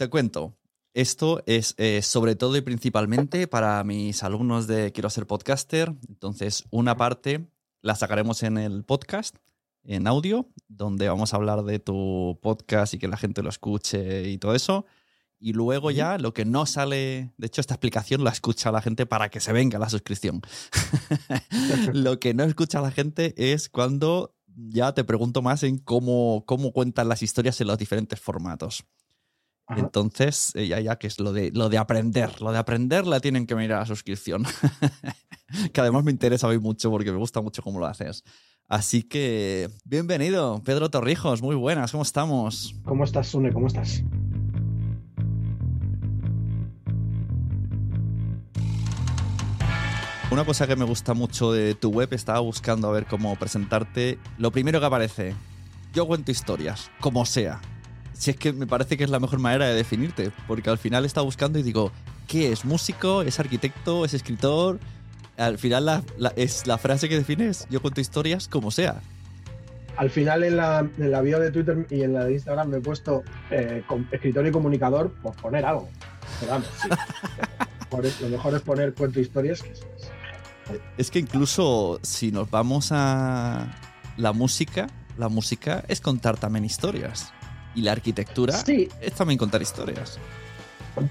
Te cuento. Esto es eh, sobre todo y principalmente para mis alumnos de Quiero ser podcaster. Entonces, una parte la sacaremos en el podcast, en audio, donde vamos a hablar de tu podcast y que la gente lo escuche y todo eso. Y luego ya lo que no sale, de hecho esta explicación la escucha la gente para que se venga la suscripción. lo que no escucha la gente es cuando ya te pregunto más en cómo, cómo cuentan las historias en los diferentes formatos. Ajá. Entonces, eh, ya, ya que es lo de, lo de aprender. Lo de aprender la tienen que mirar a la suscripción. que además me interesa hoy mucho porque me gusta mucho cómo lo haces. Así que, bienvenido, Pedro Torrijos. Muy buenas, ¿cómo estamos? ¿Cómo estás, Sune? ¿Cómo estás? Una cosa que me gusta mucho de tu web, estaba buscando a ver cómo presentarte. Lo primero que aparece, yo cuento historias, como sea. Si es que me parece que es la mejor manera de definirte, porque al final estaba buscando y digo, ¿qué es? ¿Músico? ¿Es arquitecto? ¿Es escritor? Al final la, la- es la frase que defines, yo cuento historias como sea. Al final en la, en la bio de Twitter y en la de Instagram me he puesto eh, escritor y comunicador por poner algo. Pero vamos, sí. Por eso, lo mejor es poner cuento historias que es- Es que incluso si nos vamos a la música, la música es contar también historias. Y la arquitectura Sí, es también contar historias.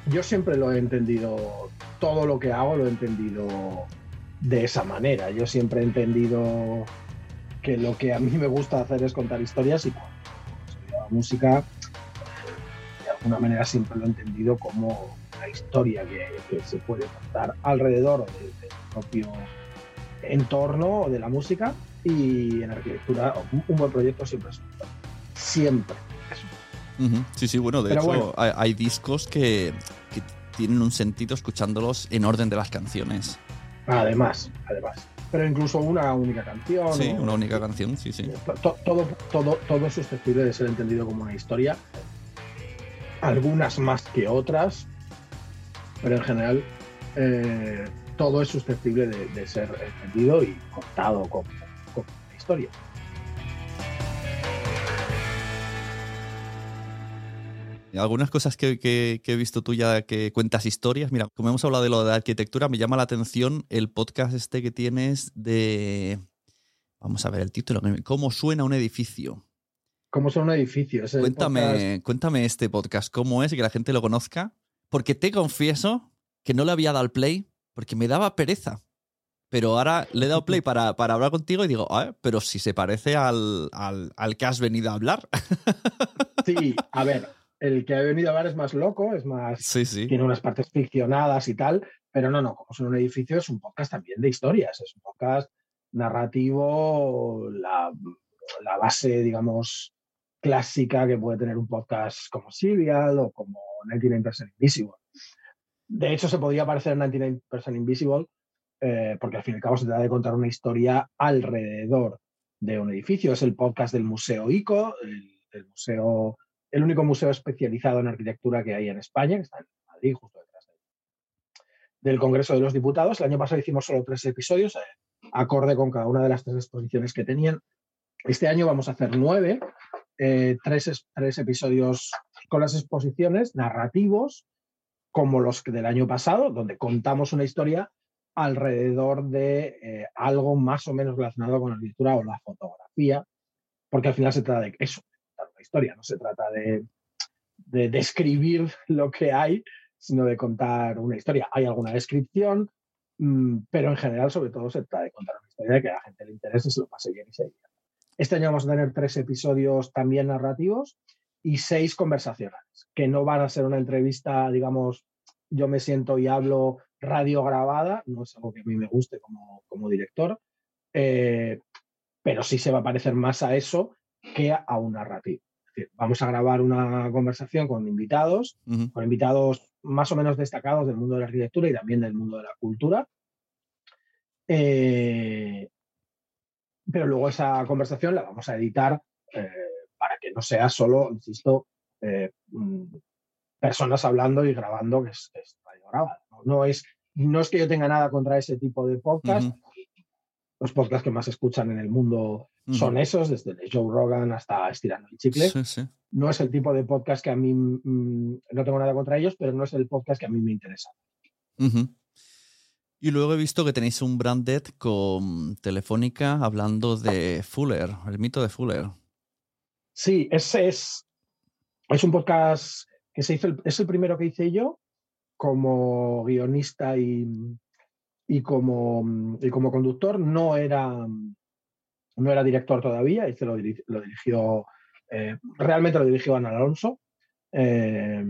yo siempre lo he entendido, todo lo que hago lo he entendido de esa manera. Yo siempre he entendido que lo que a mí me gusta hacer es contar historias y cuando estudiaba música, de alguna manera siempre lo he entendido como una historia que, que se puede contar alrededor de- del propio entorno de la música y en arquitectura un, un buen proyecto siempre es un siempre Sí, sí, bueno, de Pero hecho bueno. Hay, hay discos que, que tienen un sentido escuchándolos en orden de las canciones. Además, además. Pero incluso una única canción. Sí, una única canción, sí, sí. to- todo, todo, todo es susceptible de ser entendido como una historia. Algunas más que otras, pero en general eh, todo es susceptible de, de ser entendido y contado como, como una historia. Algunas cosas que, que- que he visto tú ya que cuentas historias. Mira, como hemos hablado de lo de arquitectura, me llama la atención el podcast este que tienes de... Vamos a ver el título. ¿Cómo suena un edificio? ¿Cómo son un edificio? Es Cuéntame, podcast- cuéntame este podcast, cómo es, que la gente lo conozca. Porque te confieso que no le había dado al play porque me daba pereza. Pero ahora le he dado play para, para hablar contigo y digo, ah, pero si se parece al, al, al que has venido a hablar. Sí, a ver, el que ha venido a hablar es más loco, es más. sí, sí. tiene unas partes ficcionadas y tal, pero no, no, como son un edificio, es un podcast también de historias, es un podcast narrativo, la, la base, digamos, clásica que puede tener un podcast como Serial o como 99% Invisible. De hecho, se podría parecer a 99% Invisible, eh, porque al fin y al cabo se trata de contar una historia alrededor de un edificio. Es el podcast del Museo ICO, el, el museo, el único museo especializado en arquitectura que hay en España, que está en Madrid, justo detrás de- del Congreso de los Diputados. El año pasado hicimos solo tres episodios, eh, acorde con cada una de las tres exposiciones que tenían. Este año vamos a hacer nueve, eh, tres, es- tres episodios con las exposiciones narrativos, como los del año pasado, donde contamos una historia alrededor de eh, algo más o menos relacionado con la arquitectura o la fotografía, porque al final se trata de eso, una historia, no se trata de, de describir lo que hay, sino de contar una historia. Hay alguna descripción, mm, pero en general, sobre todo, se trata de contar una historia de que a la gente le interese, se lo pase bien y se divierta. Este año vamos a tener tres episodios también narrativos y seis conversacionales, que no van a ser una entrevista, digamos, yo me siento y hablo radio grabada, no es algo que a mí me guste como, como director, eh, pero sí se va a parecer más a eso que a un narrativo. Decir, vamos a grabar una conversación con invitados, con invitados más o menos destacados del mundo de la arquitectura y también del mundo de la cultura. Eh, pero luego esa conversación la vamos a editar eh, para que no sea solo, insisto, eh, mm, personas hablando y grabando, que es, que es radio grabada. ¿no? No es, no es que yo tenga nada contra ese tipo de podcast. Los podcasts que más escuchan en el mundo son esos, desde Joe Rogan hasta Estirando el Chicle. Sí, sí. No es el tipo de podcast que a mí, mm, no tengo nada contra ellos, pero no es el podcast que a mí me interesa. Y luego he visto que tenéis un branded con Telefónica hablando de Fuller, el mito de Fuller. Sí, ese es, es un podcast que se hizo, el- es el primero que hice yo como guionista y, y, como, y como conductor. No era, no era director todavía, este lo, diri- lo dirigió, eh, realmente lo dirigió Ana Alonso, eh,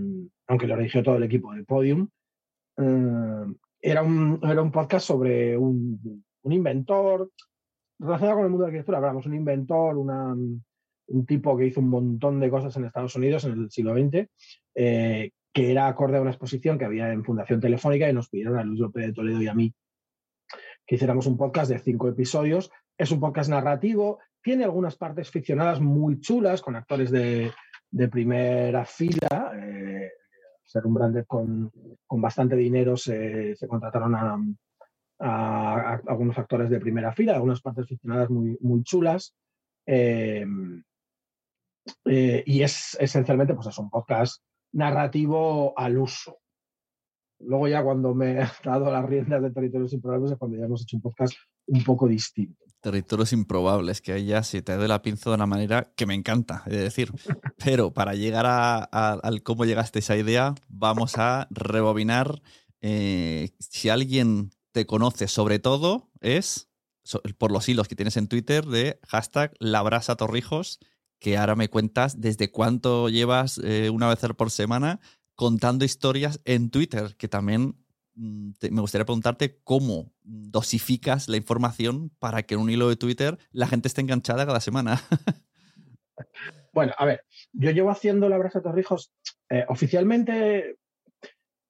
aunque lo dirigió todo el equipo de Podium. Eh, era, un, era un podcast sobre un, un inventor, relacionado con el mundo de la arquitectura, hablamos, un inventor, una, un tipo que hizo un montón de cosas en Estados Unidos en el siglo XX, que era acorde a una exposición que había en Fundación Telefónica y nos pidieron a Luis López de Toledo y a mí que hiciéramos un podcast de cinco episodios. Es un podcast narrativo, tiene algunas partes ficcionadas muy chulas con actores de, primera fila. eh, ser un branded con, con bastante dinero se, contrataron a, algunos actores de primera fila, algunas partes ficcionadas muy, muy chulas. Eh, eh, y es esencialmente pues es un podcast narrativo al uso. Luego ya cuando me he dado las riendas de Territorios Improbables es cuando ya hemos hecho un podcast un poco distinto. Territorios improbables, que ahí ya se te doy la pinza de una manera que me encanta, es decir. Pero para llegar a, a- al cómo llegaste a esa idea, vamos a rebobinar. eh, si alguien te conoce, sobre todo, es so- por los hilos que tienes en Twitter de hashtag Labrasa Torrijos, que ahora me cuentas desde cuánto llevas eh, una vez por semana contando historias en Twitter, que también mm, me gustaría preguntarte cómo dosificas la información para que en un hilo de Twitter la gente esté enganchada cada semana. Bueno, a ver, yo llevo haciendo la brasa Torrijos eh, oficialmente.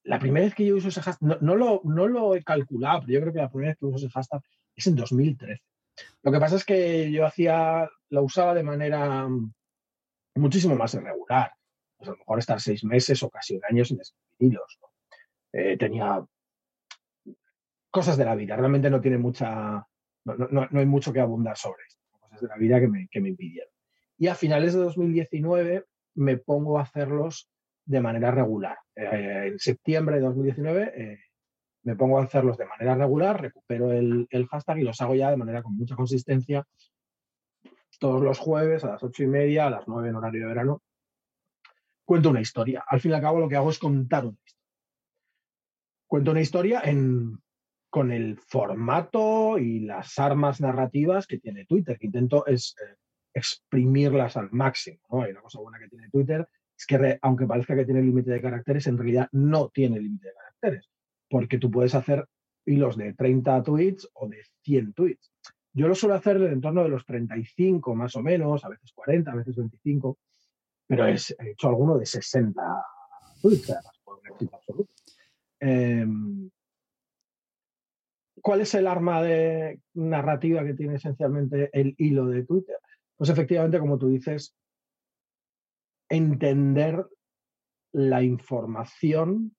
La primera vez que yo uso ese hashtag, no, no lo, no lo he calculado, pero yo creo que la primera vez que uso ese hashtag es en 2013. Lo que pasa es que yo hacía, lo usaba de manera mm, muchísimo más irregular. Pues a lo mejor estar seis meses o casi un año sin escribir hilos, ¿no? Eh, tenía cosas de la vida, realmente no tiene mucha, no, no- no- no hay mucho que abundar sobre esto, cosas de la vida que me, que me impidieron. Y a finales de 2019 me pongo a hacerlos de manera regular. Eh, en septiembre de 2019 eh, me pongo a hacerlos de manera regular, recupero el, el hashtag y los hago ya de manera con mucha consistencia todos los jueves a las ocho y media, a las nueve en horario de verano. Cuento una historia. Al fin y al cabo lo que hago es contar una historia. Cuento una historia en, con el formato y las armas narrativas que tiene Twitter, que intento es eh, exprimirlas al máximo. ¿no? Hay una cosa buena que tiene Twitter, es que aunque parezca que tiene límite de caracteres, en realidad no tiene límite de caracteres, porque tú puedes hacer hilos de 30 tweets o de 100 tweets. Yo lo suelo hacer en torno de los 35 más o menos, a veces 40, a veces 25, pero es- he hecho alguno de 60 tweets, absoluto. Em, ¿Cuál es el arma de narrativa que tiene esencialmente el hilo de Twitter? Pues efectivamente, como tú dices, entender la información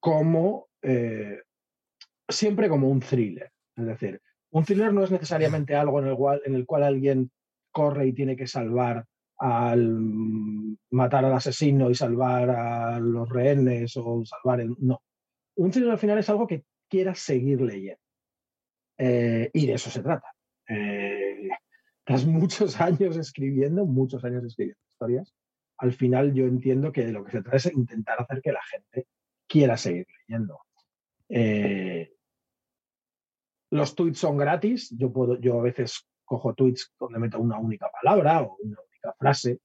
como eh, siempre como un thriller. Es decir, un thriller no es necesariamente algo en el cual, en el cual alguien corre y tiene que salvar al matar al asesino y salvar a los rehenes o salvar el. No. Un thriller al final es algo que quieras seguir leyendo. Eh, y de eso se trata. Eh, tras muchos años escribiendo, muchos años escribiendo historias, al final yo entiendo que lo que se trata es intentar hacer que la gente quiera seguir leyendo. Eh, los tweets son gratis. Yo puedo, yo a veces cojo tweets donde meto una única palabra o una frase.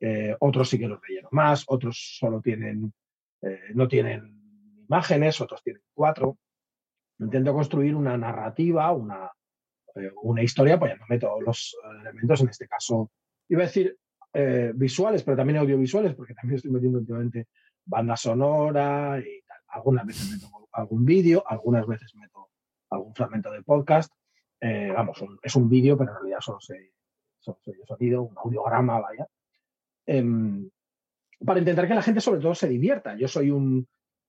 Eh, otros sí que los relleno más, otros solo tienen, eh, no tienen imágenes, otros tienen cuatro. Intento construir una narrativa, una, eh, una historia, apoyándome todos los elementos. En este caso, iba a decir eh, visuales, pero también audiovisuales, porque también estoy metiendo últimamente banda sonora y tal. Algunas veces meto algún vídeo, algunas veces meto algún fragmento de podcast. Eh, vamos, es un vídeo, pero en realidad solo soy sonido, un audiograma, vaya. Em, para intentar que la gente sobre todo se divierta. Yo soy un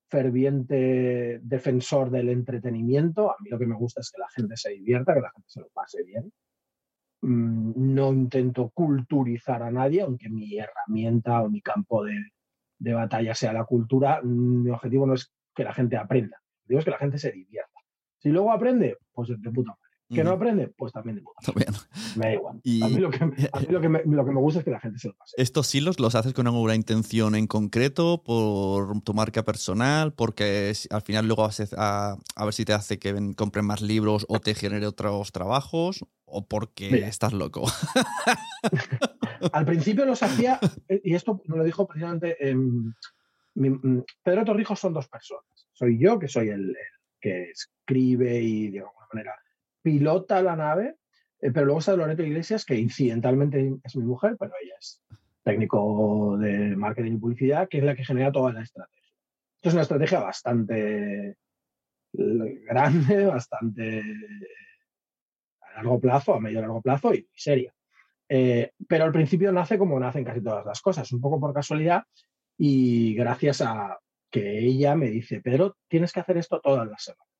ferviente defensor del entretenimiento. A mí lo que me gusta es que la gente se divierta, que la gente se lo pase bien. Mm, no intento culturizar a nadie, aunque mi herramienta o mi campo de, de batalla sea la cultura. Mi objetivo no es que la gente aprenda, digo es que la gente se divierta. Si luego aprende, pues de puta madre. Que no aprende, pues también de puta. Me da igual. a mí, lo que, me, gusta es que la gente se lo pase. ¿Estos hilos los haces con alguna intención en concreto, por tu marca personal, porque al final luego vas a, a ver si te hace que compren más libros o te genere otros trabajos, o porque estás loco? al principio los hacía, y esto me lo dijo precisamente... Mm, Pedro Torrijos son dos personas. Soy yo, que soy el, que escribe y de alguna manera pilota la nave, eh, pero luego está Loreto Iglesias, que incidentalmente es mi mujer, pero ella es técnico de marketing y publicidad, que es la que genera toda la estrategia. Esto es una estrategia bastante grande, bastante a largo plazo, a medio largo plazo y seria. Eh, pero al principio nace como nacen casi todas las cosas, un poco por casualidad y gracias a que ella me dice, Pedro, tienes que hacer esto todas las semanas.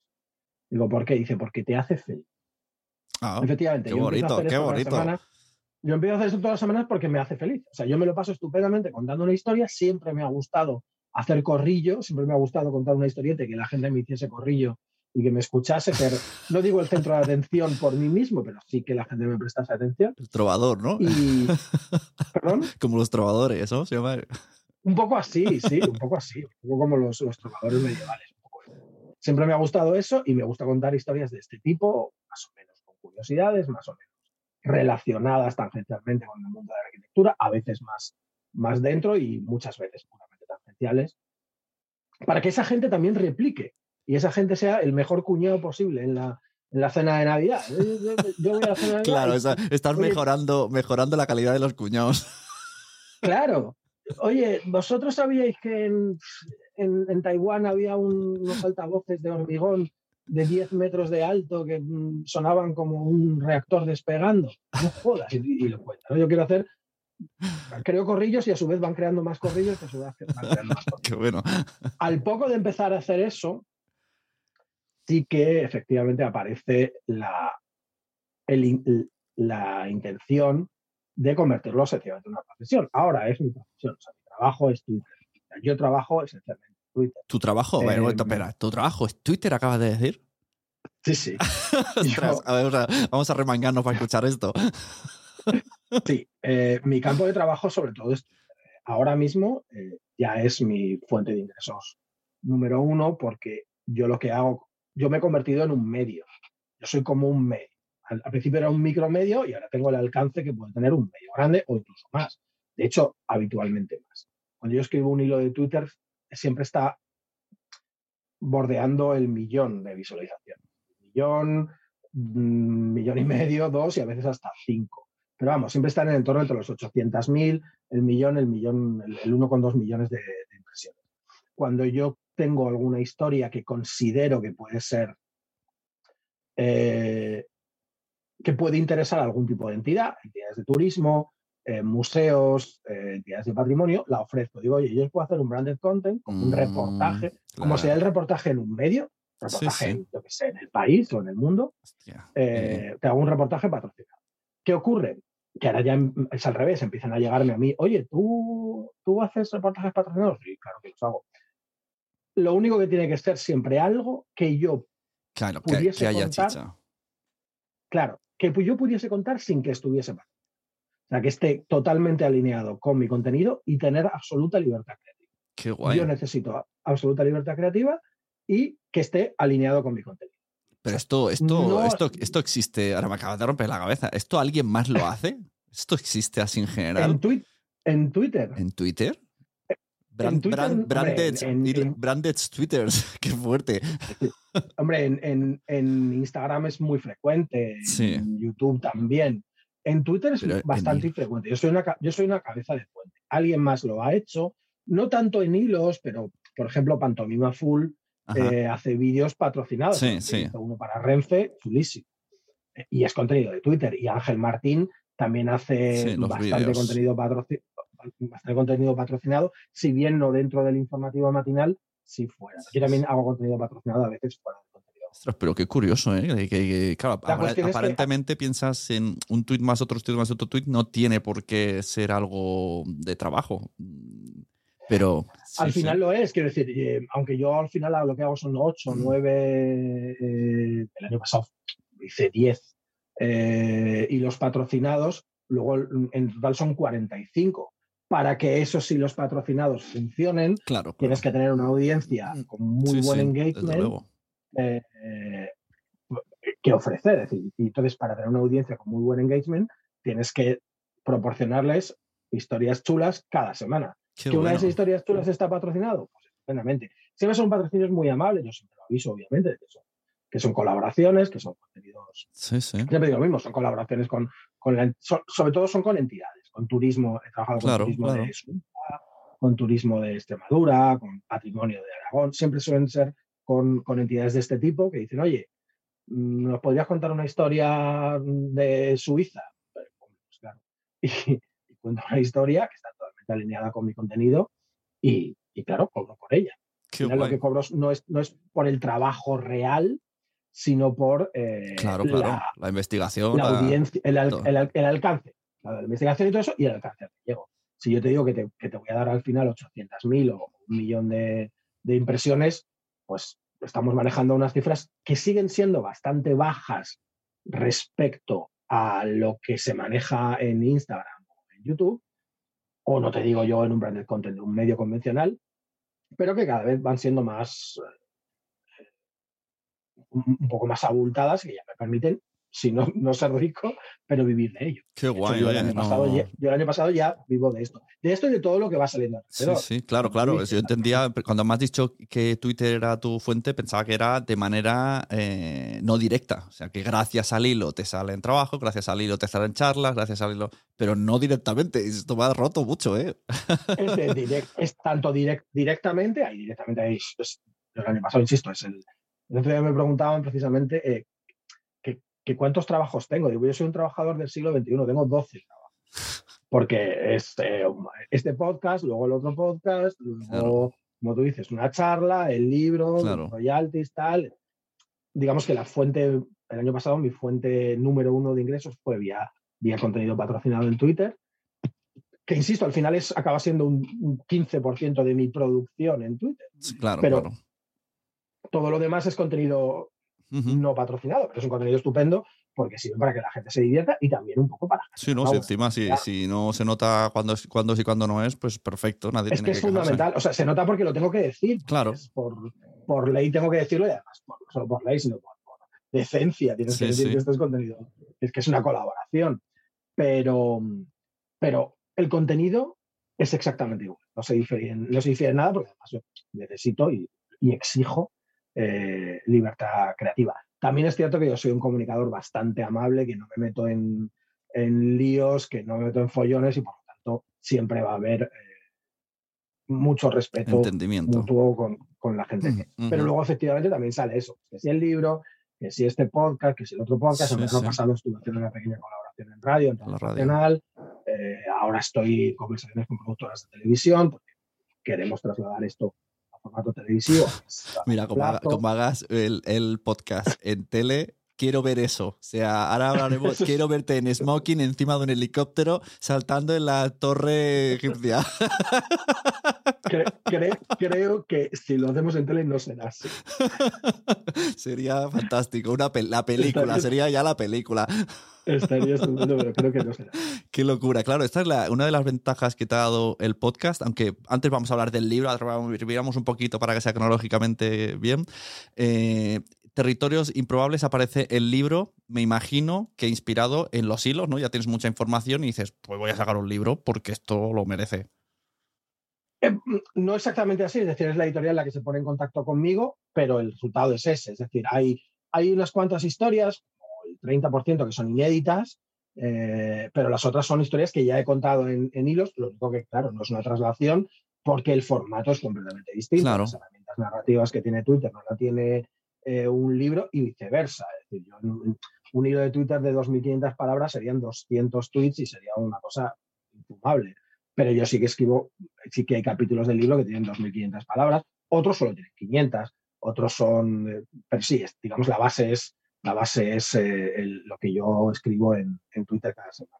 Digo, ¿por qué? Dice, porque te hace feliz. Ah, Efectivamente. Qué bonito, qué bonito. yo empiezo a hacer esto todas las semanas porque me hace feliz. O sea, yo me lo paso estupendamente contando una historia. Siempre me ha gustado hacer corrillo, siempre me ha gustado contar una historieta y que la gente me hiciese corrillo y que me escuchase, pero no digo el centro de atención por mí mismo, pero sí que la gente me prestase atención. El trovador, ¿no? Y... ¿Perdón? Como los trovadores, ¿no? Se llama... Un poco así, sí, un poco así, un poco como los, los trovadores medievales. Siempre me ha gustado eso y me gusta contar historias de este tipo, más o menos curiosidades, más o menos relacionadas tangencialmente con el mundo de la arquitectura, a veces más, más dentro y muchas veces puramente tangenciales, para que esa gente también replique y esa gente sea el mejor cuñado posible en la, en la cena de Navidad. Yo, voy a la cena de Navidad claro, estás mejorando, mejorando la calidad de los cuñados. Claro. Oye, ¿vosotros sabíais que en, en, Taiwán había unos altavoces de hormigón de 10 metros de alto que mm, sonaban como un reactor despegando. No jodas, y, lo cuento. Yo quiero hacer, creo corrillos y a su vez van creando más corrillos y a su vez van creando más corrillos. Qué bueno. Al poco de empezar a hacer eso, sí que efectivamente aparece la, la intención de convertirlo sencillamente en una profesión. Ahora es mi profesión, o sea, mi trabajo es Twitter. Yo trabajo esencialmente en Twitter. ¿Tu trabajo? Eh, espera, ¿tu trabajo es Twitter, acabas de decir? Sí, sí. vamos a remangarnos para escuchar esto. sí, eh, mi campo de trabajo sobre todo es Ahora mismo eh, ya es mi fuente de ingresos número uno porque yo lo que hago, yo me he convertido en un medio. Yo soy como un medio. Al, principio era un micromedio y ahora tengo el alcance que puede tener un medio grande o incluso más. De hecho, habitualmente más. Cuando yo escribo un hilo de Twitter, siempre está bordeando el millón de visualizaciones. Millón, mm, millón y medio, dos y a veces hasta cinco. Pero vamos, siempre están en el entorno entre los 800.000, el millón, el millón, el, 1,2 millones de, impresiones. Cuando yo tengo alguna historia que considero que puede ser, eh, que puede interesar a algún tipo de entidad, entidades de turismo, eh, museos, eh, entidades de patrimonio, la ofrezco. Digo, oye, yo puedo hacer un branded content, como un mm, reportaje, como sería el reportaje en un medio, reportaje, En, yo que sé, en el país o en el mundo, eh, te hago un reportaje patrocinado. ¿Qué ocurre? Que ahora ya es al revés, empiezan a llegarme a mí, oye, ¿tú, tú haces reportajes patrocinados? Sí, claro que los hago. Lo único que tiene que ser siempre algo que yo claro, pudiese haya contar. Claro, que yo pudiese contar sin que estuviese mal. O sea, que esté totalmente alineado con mi contenido y tener absoluta libertad creativa. Qué guay. Yo necesito absoluta libertad creativa y que esté alineado con mi contenido. Pero esto, esto, esto, esto existe, ahora me acabas de romper la cabeza. ¿Esto alguien más lo hace? ¿Esto existe así en general? En, en Twitter. ¿En Twitter? branded, Twitters, qué fuerte. Hombre, en, en, Instagram es muy frecuente, en YouTube también En Twitter es Pero bastante infrecuente. Yo soy, una, yo soy una cabeza de fuente. Alguien más lo ha hecho, no tanto en hilos, pero por ejemplo, Pantomima Full eh, hace vídeos patrocinados. Sí, sí. Uno para Renfe, chulísimo. Eh, Y es contenido de Twitter. Y Ángel Martín también hace Sí, bastante, contenido bastante contenido patrocinado, si bien no dentro del informativo matinal, sí fuera. Yo también hago contenido patrocinado a veces fuera. Ostras, pero qué curioso, ¿eh? Que, que- que, claro, es que- aparentemente piensas en un tuit más otro tuit más otro tuit, no tiene por qué ser algo de trabajo. Mm, Pero sí, al sí. final lo es, quiero decir, eh, aunque yo al final lo que hago son 8, Mm. 9, el año pasado hice 10, eh, y los patrocinados, luego mm, en total son 45. Para que esos sí los patrocinados funcionen, claro, claro. tienes que tener una audiencia con muy Sí, buen engagement luego. Eh, eh, que ofrecer. Es decir, y entonces, para tener una audiencia con muy buen engagement, tienes que proporcionarles historias chulas cada semana. Qué que una de esas historias chulas está patrocinado, pues estupendamente. Siempre son patrocinios muy amables, yo siempre lo aviso, obviamente, que son, que son colaboraciones, que son contenidos. Sí, sí. Siempre digo lo mismo, son colaboraciones con, con la- sobre todo son con entidades, con turismo, he trabajado con Claro, turismo claro. de Suiza, con turismo de Extremadura, con patrimonio de Aragón, siempre suelen ser con, con entidades de este tipo que dicen, oye, mm, ¿nos podrías contar una historia de Suiza? Pues claro. Y, y cuento una historia que está totalmente alineada con mi contenido y, y claro, cobro por ella. Lo que cobro no es, no es por el trabajo real, sino por eh, Claro, la- claro. La, investigación. la la- audiencia, el, al- el al- el alcance, la investigación y todo eso, y el alcance al que llego. Si yo te digo que te, que te voy a dar al final 800.000 o un millón de, de impresiones, pues estamos manejando unas cifras que siguen siendo bastante bajas respecto a lo que se maneja en Instagram o en YouTube, o no te digo yo en un branded content un medio convencional, pero que cada vez van siendo más eh, un poco más abultadas y ya me permiten, si no, no ser rico, pero vivir de ello. Qué hecho, guay, yo, el año no- pasado, ya, yo el año pasado ya vivo de esto. De esto y de todo lo que va saliendo Sí, claro, claro. dices, Yo entendía, cuando me has dicho que Twitter era tu fuente, pensaba que era de manera eh, no directa. O sea, que gracias al hilo te salen trabajo, gracias al hilo te salen charlas, gracias al hilo. Pero no directamente. Esto me ha roto mucho, ¿eh? Es, de direct- es tanto direct- directamente, ahí directamente ahí, es- yo el año pasado, insisto, es el. El otro día me preguntaban precisamente eh, que, cuántos trabajos tengo. Digo, yo soy un trabajador del siglo XXI, tengo 12 trabajos. Porque es eh, este podcast, luego el otro podcast, luego, Claro. como tú dices, una charla, el libro, Claro. royalties, tal. Digamos que la fuente, el año pasado, mi fuente número uno de ingresos fue vía, vía contenido patrocinado en Twitter que insisto, al final es, acaba siendo un, un 15% de mi producción en Twitter. Claro, Pero- claro. Todo lo demás es contenido No patrocinado, pero es un contenido estupendo porque sirve para que la gente se divierta y también un poco para... Sí, no, si encima si, si no se nota cuándo es, cuándo es y cuándo no es, pues perfecto, nadie Es tiene que es quejarse. fundamental, o sea, se nota porque lo tengo que decir. Claro. Por, por ley tengo que decirlo y además, por- no solo por ley, sino por, por decencia. Tienes Sí, que decir sí. que esto es contenido. Es que es una colaboración. Pero, pero el contenido es exactamente igual. No se difiere, no se difiere en nada porque además yo necesito y, y exijo eh, libertad creativa. También es cierto que yo soy un comunicador bastante amable, que no me meto en, en líos, que no me meto en follones y por lo tanto siempre va a haber eh, mucho respeto mutuo con, con la gente. Pero luego efectivamente también sale eso, que si el libro, que si este podcast, que si el otro podcast, Sí, el sí. pasado estuve haciendo una pequeña colaboración en radio, en Radio. Nacional, eh, ahora estoy en conversaciones con productoras de televisión, porque queremos trasladar esto formato televisivo. Mira, como, haga- como hagas el, el podcast en tele, quiero ver eso. O sea, ahora hablaremos, quiero verte en smoking encima de un helicóptero saltando en la torre egipcia. Cre- cre- creo que si lo hacemos en tele no será así. sería fantástico. Una la película, Estaría- sería ya la película. Estaría estupendo, pero creo que no será. Qué locura. Claro, esta es la- una de las ventajas que te ha dado el podcast, aunque antes vamos a hablar del libro, ahora vamos- miramos un poquito para que sea cronológicamente bien. Eh, Territorios Improbables aparece el libro, me imagino que inspirado en los hilos, ¿no? Ya tienes mucha información y dices, pues voy a sacar un libro porque esto lo merece. Eh, No exactamente así, es decir, es la editorial la que se pone en contacto conmigo, pero el resultado es ese. Es decir, hay, hay unas cuantas historias, el 30% que son inéditas, Eh, pero las otras son historias que ya he contado en, hilos, lo único que, claro, no es una traslación porque el formato es completamente distinto. Las herramientas narrativas que tiene Twitter no la tiene eh, un libro y viceversa. Es decir, un hilo de Twitter de 2.500 palabras serían 200 tweets y sería una cosa infumable. Pero yo sí que escribo, sí que hay capítulos del libro que tienen 2.500 palabras, otros solo tienen 500, otros son, eh, pero sí, digamos, la base es, la base es eh, lo que yo escribo en, Twitter cada semana.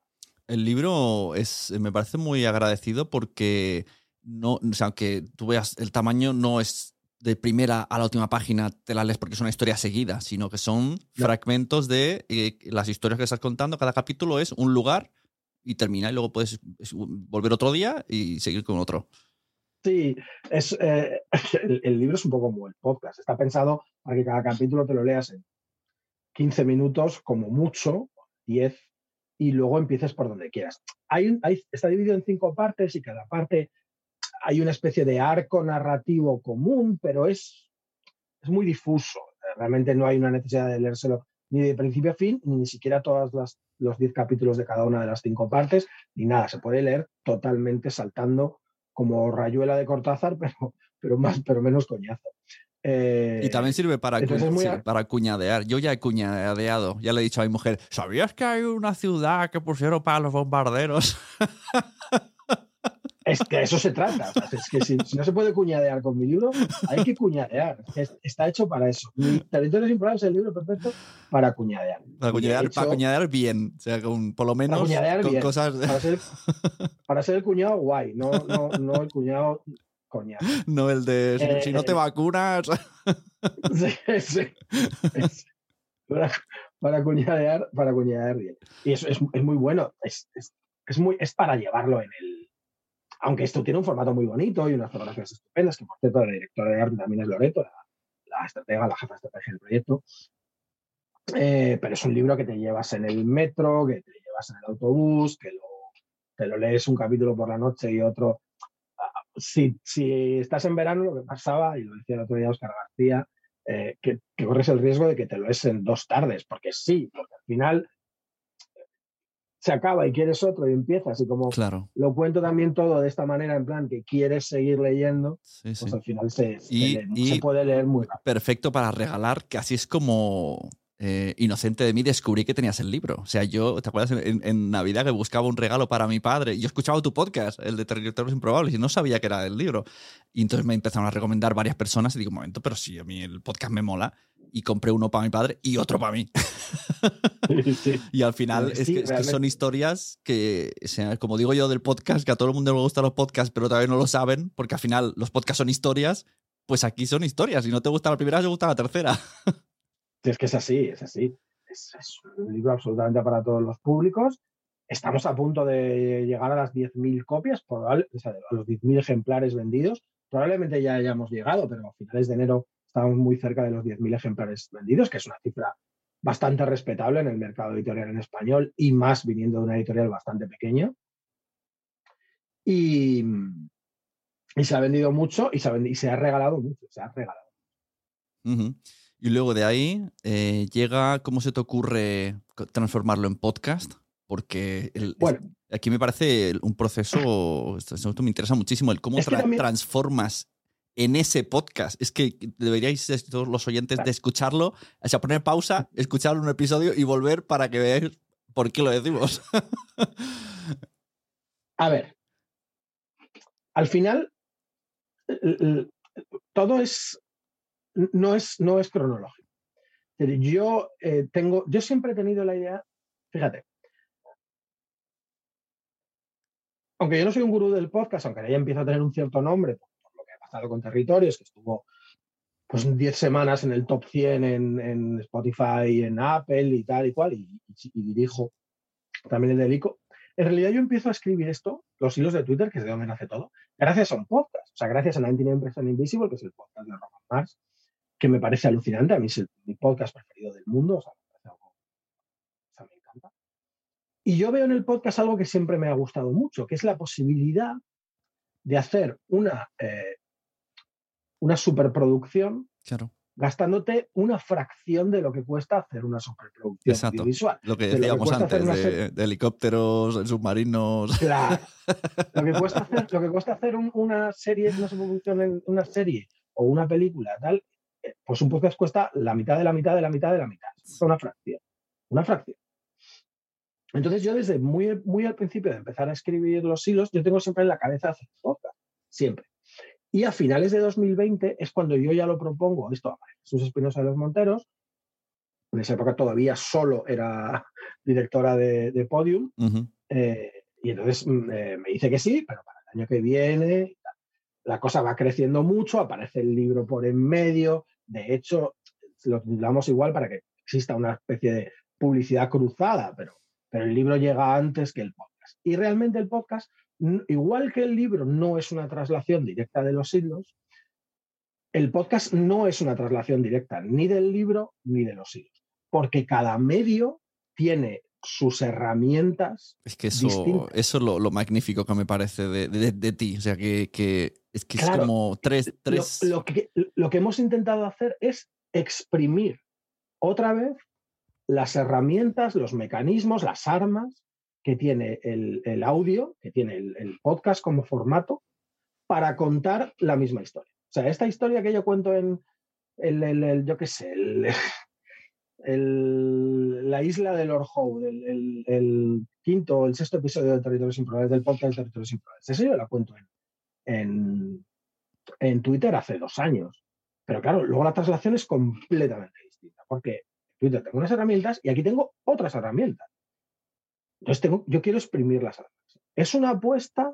El libro es, me parece muy agradecido porque no, o sea, aunque tú veas el tamaño, no es de primera a la última página te la lees porque es una historia seguida, sino que son fragmentos de eh, las historias que estás contando. Cada capítulo es un lugar y termina y luego puedes volver otro día y seguir con otro. Sí, es, eh, el, libro es un poco como el podcast. Está pensado para que cada capítulo te lo leas en 15 minutos, como mucho, 10, y luego empieces por donde quieras. Hay, está dividido en cinco partes y cada parte hay una especie de arco narrativo común, pero es, es muy difuso. Realmente no hay una necesidad de leérselo ni de principio a fin, ni, ni siquiera todos los 10 capítulos de cada una de las cinco partes, ni nada. Se puede leer totalmente saltando como rayuela de Cortázar, pero, pero, más, pero menos coñazo. Eh, y también sirve para, para cuñadear. Yo ya he cuñadeado, ya le he dicho a mi mujer, ¿sabías que hay una ciudad que pusieron para los bombarderos? Es que eso se trata. es que si, no se puede cuñadear con mi libro, hay que cuñadear. está hecho para eso. Mi Territorios Improbables es el libro perfecto para cuñadear. Para cuñadear, para cuñadear bien. O sea, con, por lo menos con cosas. Para ser, el cuñado guay, no, no, no el cuñado coñado. No el de si, no te eh, vacunas. sí, sí. para, para, cuñadear, para cuñadear bien. Y eso es, es muy bueno. Es, es, muy, es para llevarlo en el aunque esto tiene un formato muy bonito y unas fotografías estupendas, que por cierto la directora de arte también es Loreto, la, la estratega, la jefa de estrategia del proyecto. Eh, pero es un libro que te llevas en el metro, que te llevas en el autobús, que lo, te lo lees un capítulo por la noche y otro. Ah, si, si estás en verano, lo que pasaba, y lo decía el otro día Oscar García, eh, que, que, corres el riesgo de que te lo lees en dos tardes, porque sí, porque al final se acaba y quieres otro y empiezas. Y como claro. lo cuento también todo de esta manera, en plan que quieres seguir leyendo, pues al final se, puede leer muy rápido. Perfecto para regalar, que así es como eh, inocente de mí descubrí que tenías el libro. O sea, yo, ¿te acuerdas en, Navidad que buscaba un regalo para mi padre? Yo escuchaba tu podcast, el de Territorios Improbables, y no sabía que era el libro. Y entonces me empezaron a recomendar varias personas y digo, un momento, pero si a mí el podcast me mola y compré uno para mi padre y otro para mí. y al final es, que, son historias que, sea, como digo yo del podcast, que a todo el mundo le gustan los podcasts, pero todavía no lo saben, porque al final los podcasts son historias, pues aquí son historias. Si no te gusta la primera, te gusta la tercera. es que es así, es así. Es, un libro absolutamente para todos los públicos. Estamos a punto de llegar a las 10.000 copias, probable, o sea, a los 10.000 ejemplares vendidos. Probablemente ya hayamos llegado, pero a finales de enero estamos muy cerca de los 10.000 ejemplares vendidos, que es una cifra bastante respetable en el mercado editorial en español y más viniendo de una editorial bastante pequeña. Y, se ha vendido mucho y se ha, y se ha regalado mucho, se ha regalado. Y luego de ahí eh, llega, ¿cómo se te ocurre transformarlo en podcast? Porque aquí me parece un proceso, esto, me interesa muchísimo, el cómo transformas en ese podcast. Es que deberíais, todos los oyentes, de escucharlo, o sea, poner pausa, escuchar un episodio y volver para que veáis por qué lo decimos. A ver, al final, todo es, no es, no es cronológico. Yo eh, tengo, yo siempre he tenido la idea, fíjate, aunque yo no soy un gurú del podcast, aunque ya empieza a tener un cierto nombre, con Territorios, que estuvo pues 10 semanas en el top 100 en, Spotify, en Apple y tal y cual, y, dirijo también el delico. En realidad yo empiezo a escribir esto, los hilos de Twitter, que es de donde nace todo, gracias a un podcast, o sea, gracias a 99% Invisible, que es el podcast de Roman Mars, que me parece alucinante, a mí es el, mi podcast preferido del mundo, o sea, me encanta. Y yo veo en el podcast algo que siempre me ha gustado mucho, que es la posibilidad de hacer una eh, una superproducción gastándote una fracción de lo que cuesta hacer una superproducción Exacto. audiovisual. Lo que De lo que decíamos hacer antes, de, de helicópteros, submarinos. Claro. Lo que cuesta hacer, lo que cuesta hacer un- una serie, una superproducción en una serie o una película, tal, eh, pues un podcast cuesta la mitad de la mitad de la mitad de la mitad. Cuesta una fracción. Una fracción. Entonces yo desde muy, muy al principio de empezar a escribir los hilos, yo tengo siempre en la cabeza hacer podcast. Siempre. Y a finales de 2020 es cuando yo ya lo propongo, esto a Jesús Espinosa de los Monteros. En esa época todavía solo era directora de, de Podium. Eh, y entonces mm, eh, me dice que sí, pero para el año que viene la cosa va creciendo mucho, aparece el libro por en medio. De hecho, lo titulamos igual para que exista una especie de publicidad cruzada, pero, pero el libro llega antes que el podcast. Y realmente el podcast, igual que el libro no es una traslación directa de los hilos, el podcast no es una traslación directa ni del libro ni de los hilos, porque cada medio tiene sus herramientas Es que eso, distintas. eso es lo, lo magnífico que me parece de, de- de ti. O sea, que, que es que es Claro. como tres, Lo- tres. Lo, que, lo que hemos intentado hacer es exprimir otra vez las herramientas, los mecanismos, las armas que tiene el, audio, que tiene el, podcast como formato, para contar la misma historia. O sea, esta historia que yo cuento en el, yo qué sé, la isla de Lord Howe, el, quinto o el sexto episodio de Territorios Improbables, del podcast Territorios Improbables. Eso yo la cuento en, en, en Twitter hace dos años. Pero claro, luego la traslación es completamente distinta, porque Twitter tengo unas herramientas y aquí tengo otras herramientas. Entonces tengo, yo quiero exprimir las armas. Es una apuesta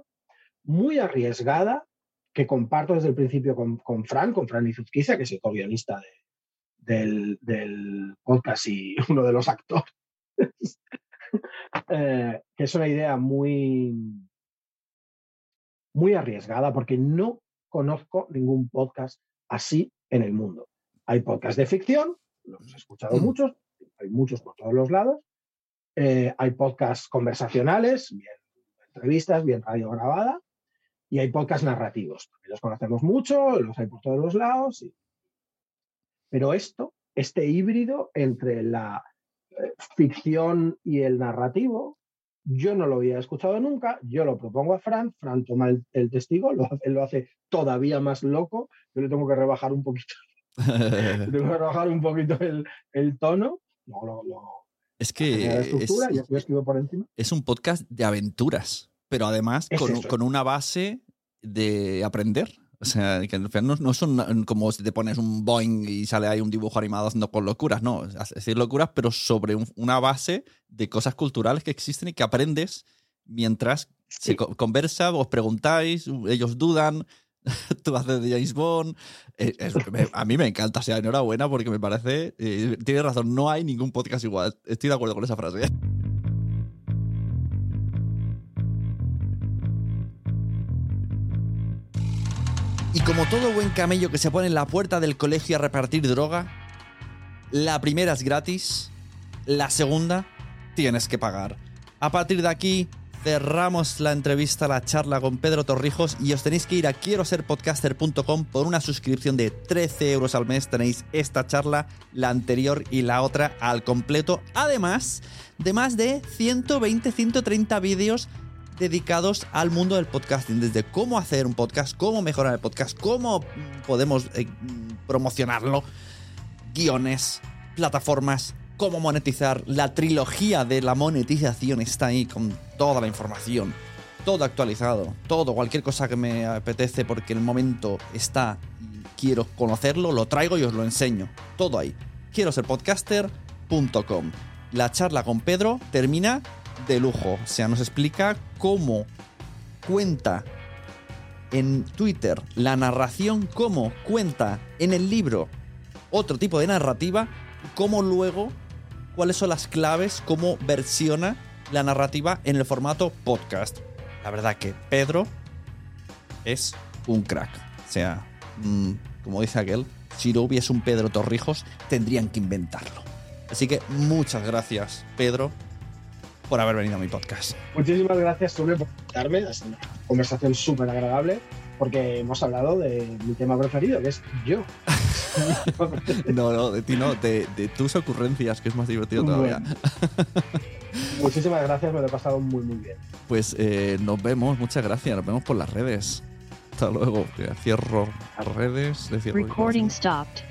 muy arriesgada que comparto desde el principio con, con Fran, con Fran Izuzquiza, que es el co-guionista de- del, del podcast y uno de los actores. Eh, que es una idea muy, muy arriesgada porque no conozco ningún podcast así en el mundo. Hay podcasts de ficción, los he escuchado Mm. muchos, hay muchos por todos los lados. Eh, hay podcasts conversacionales, bien entrevistas, bien radio grabada, y hay podcasts narrativos. Los conocemos mucho, los hay por todos los lados. Pero esto, este híbrido entre la eh, ficción y el narrativo, yo no lo había escuchado nunca, yo lo propongo a Fran, Fran toma el, testigo, lo hace, lo hace todavía más loco, yo le tengo que rebajar un poquito, tengo que rebajar un poquito el, tono, lo- es la que estructura, es, yo, yo escribo por encima. es un podcast de aventuras, pero además Es con, una base de aprender. O sea, que no, no son como si te pones un Boeing y sale ahí un dibujo animado haciendo con locuras, no, es decir locuras, pero sobre un- una base de cosas culturales que existen y que aprendes mientras se Sí. conversa, os preguntáis, ellos dudan, tú haces de James Bond. Eh, a mí me encanta, o sea, enhorabuena porque me parece, eh, tienes razón, no hay ningún podcast igual. Estoy de acuerdo con esa frase. Y como todo buen camello que se pone en la puerta del colegio a repartir droga, la primera es gratis, la segunda tienes que pagar. A partir de aquí cerramos la entrevista, la charla con Pedro Torrijos y os tenéis que ir a quiero ser podcaster.com por una suscripción de 13 euros al mes. Tenéis esta charla, la anterior y la otra al completo. Además de más de 120-130 vídeos dedicados al mundo del podcasting, desde cómo hacer un podcast, cómo mejorar el podcast, cómo mm, podemos eh, mm, promocionarlo, guiones, plataformas, cómo monetizar, la trilogía de la monetización está ahí con toda la información, todo actualizado, todo, cualquier cosa que me apetece porque el momento está y quiero conocerlo, lo traigo y os lo enseño, todo ahí. Quiero ser podcaster.com. La charla con Pedro termina de lujo. O sea, nos explica cómo cuenta en Twitter la narración, cómo cuenta en el libro otro tipo de narrativa, cómo luego, cuáles son las claves, cómo versiona la narrativa en el formato podcast. La verdad que Pedro es un crack. O sea, mm, como dice aquel, si no hubiese un Pedro Torrijos, tendrían que inventarlo. Así que muchas gracias, Pedro, por haber venido a mi podcast. Muchísimas gracias, por invitarme. Sido una conversación súper agradable. porque hemos hablado de mi tema preferido, que es yo. no, no, de ti no, de, tus ocurrencias, que es más divertido todavía. Muchísimas gracias, me lo he pasado muy, muy bien. Pues eh, nos vemos, muchas gracias, nos vemos por las redes. Hasta luego, cierro redes. Recording stopped.